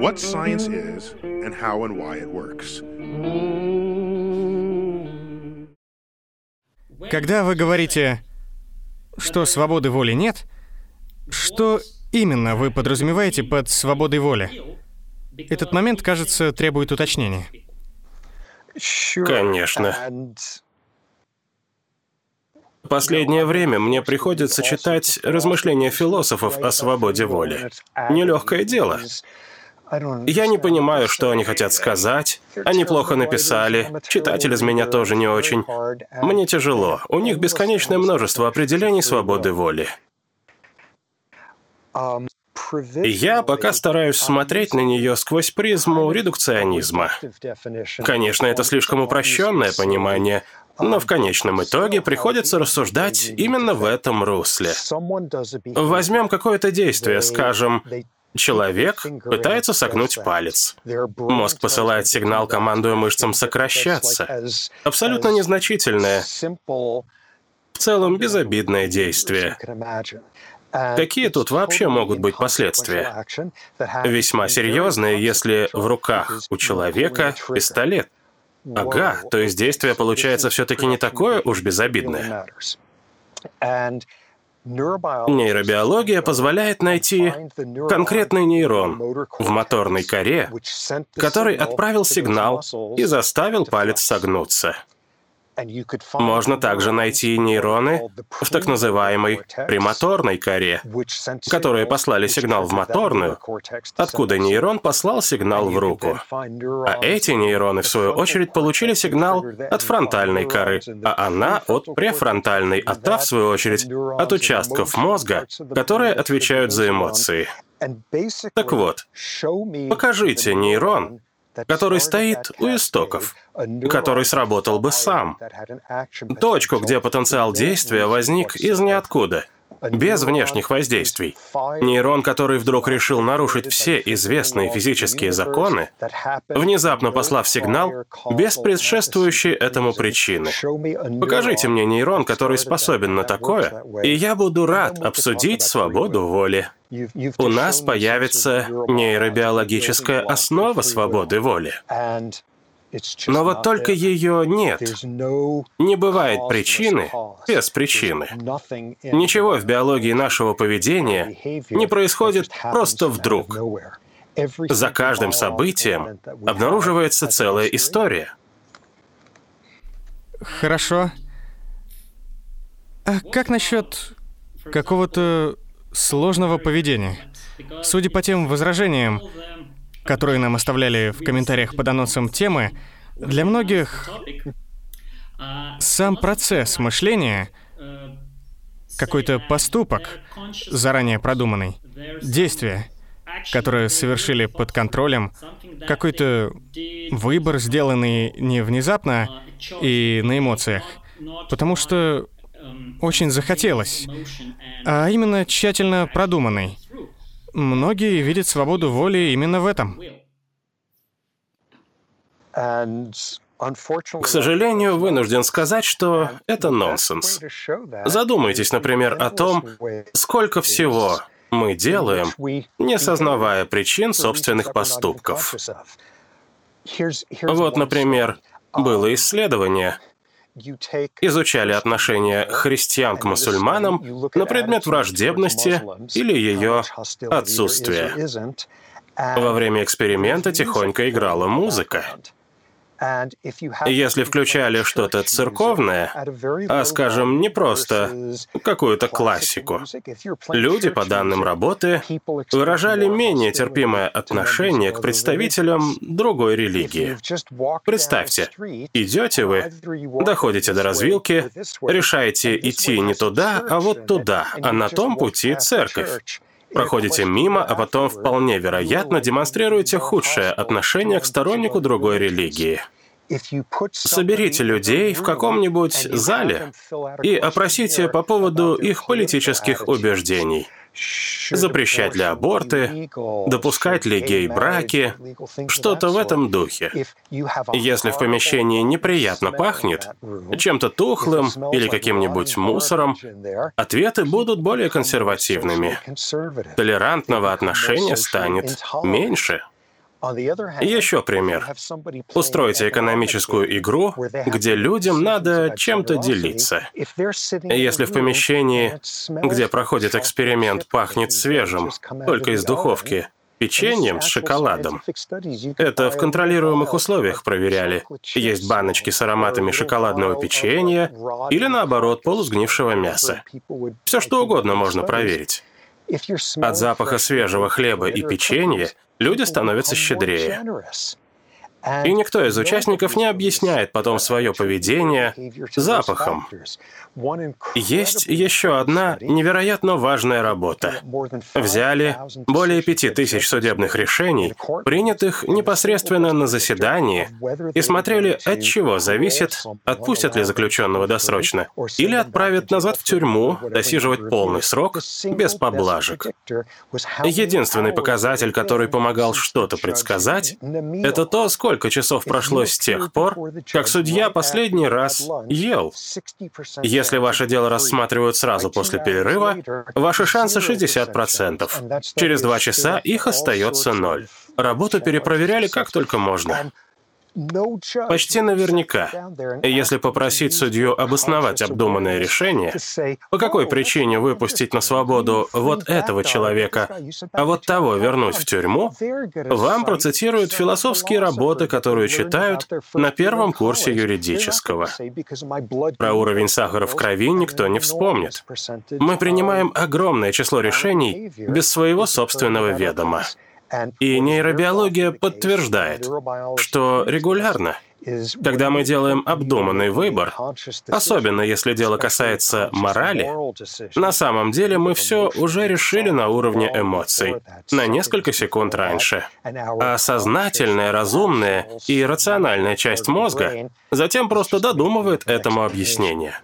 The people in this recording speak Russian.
what science is and how and why it works. Когда вы говорите, что свободы воли нет, что именно вы подразумеваете под свободой воли? Этот момент, кажется, требует уточнения. Конечно. Последнее время мне приходится читать размышления философов о свободе воли. Нелегкое дело. Я не понимаю, что они хотят сказать. Они плохо написали. Читатель из меня тоже не очень. Мне тяжело. У них бесконечное множество определений свободы воли. Я пока стараюсь смотреть на нее сквозь призму редукционизма. Конечно, это слишком упрощенное понимание, но в конечном итоге приходится рассуждать именно в этом русле. Возьмем какое-то действие, скажем, Человек пытается согнуть палец. Мозг посылает сигнал, командуя мышцам сокращаться. Абсолютно незначительное, в целом безобидное действие. Какие тут вообще могут быть последствия? Весьма серьезные, если в руках у человека пистолет. Ага, то есть действие получается все-таки не такое уж безобидное. Нейробиология позволяет найти конкретный нейрон в моторной коре, который отправил сигнал и заставил палец согнуться. Можно также найти нейроны в так называемой премоторной коре, которые послали сигнал в моторную, откуда нейрон послал сигнал в руку. А эти нейроны, в свою очередь, получили сигнал от фронтальной коры, а она от префронтальной, а та, в свою очередь, от участков мозга, которые отвечают за эмоции. Так вот, покажите нейрон, который стоит у истоков, который сработал бы сам. Точку, где потенциал действия возник из ниоткуда — без внешних воздействий. Нейрон, который вдруг решил нарушить все известные физические законы, внезапно послав сигнал, без предшествующей этому причины. Покажите мне нейрон, который способен на такое, и я буду рад обсудить свободу воли. У нас появится нейробиологическая основа свободы воли. Но вот только ее нет. Не бывает причины без причины. Ничего в биологии нашего поведения не происходит просто вдруг. За каждым событием обнаруживается целая история. Хорошо. А как насчет какого-то сложного поведения? Судя по тем возражениям, которые нам оставляли в комментариях под анонсом темы, для многих сам процесс мышления, какой-то поступок, заранее продуманный, действие, которое совершили под контролем, какой-то выбор, сделанный не внезапно и на эмоциях, потому что очень захотелось, а именно тщательно продуманный. Многие видят свободу воли именно в этом. К сожалению, вынужден сказать, что это нонсенс. Задумайтесь, например, о том, сколько всего мы делаем, не сознавая причин собственных поступков. Вот, например, было исследование, изучали отношение христиан к мусульманам на предмет враждебности или ее отсутствия. Во время эксперимента тихонько играла музыка. Если включали что-то церковное, а, скажем, не просто какую-то классику, люди, по данным работы, выражали менее терпимое отношение к представителям другой религии. Представьте, идете вы, доходите до развилки, решаете идти не туда, а вот туда, а на том пути церковь. Проходите мимо, а потом вполне вероятно демонстрируете худшее отношение к стороннику другой религии. Соберите людей в каком-нибудь зале и опросите по поводу их политических убеждений запрещать ли аборты, допускать ли гей-браки, что-то в этом духе. Если в помещении неприятно пахнет, чем-то тухлым или каким-нибудь мусором, ответы будут более консервативными. Толерантного отношения станет меньше. Еще пример. Устройте экономическую игру, где людям надо чем-то делиться. Если в помещении, где проходит эксперимент, пахнет свежим, только из духовки, печеньем с шоколадом. Это в контролируемых условиях проверяли. Есть баночки с ароматами шоколадного печенья или, наоборот, полусгнившего мяса. Все что угодно можно проверить. От запаха свежего хлеба и печенья люди становятся щедрее. И никто из участников не объясняет потом свое поведение запахом. Есть еще одна невероятно важная работа. Взяли более пяти тысяч судебных решений, принятых непосредственно на заседании, и смотрели, от чего зависит, отпустят ли заключенного досрочно, или отправят назад в тюрьму досиживать полный срок без поблажек. Единственный показатель, который помогал что-то предсказать, это то, сколько часов прошло с тех пор, как судья последний раз ел. Если ваше дело рассматривают сразу после перерыва, ваши шансы 60%. Через два часа их остается ноль. Работу перепроверяли как только можно. Почти наверняка, если попросить судью обосновать обдуманное решение, по какой причине выпустить на свободу вот этого человека, а вот того вернуть в тюрьму, вам процитируют философские работы, которые читают на первом курсе юридического. Про уровень сахара в крови никто не вспомнит. Мы принимаем огромное число решений без своего собственного ведома. И нейробиология подтверждает, что регулярно, когда мы делаем обдуманный выбор, особенно если дело касается морали, на самом деле мы все уже решили на уровне эмоций, на несколько секунд раньше. А сознательная, разумная и рациональная часть мозга затем просто додумывает этому объяснение.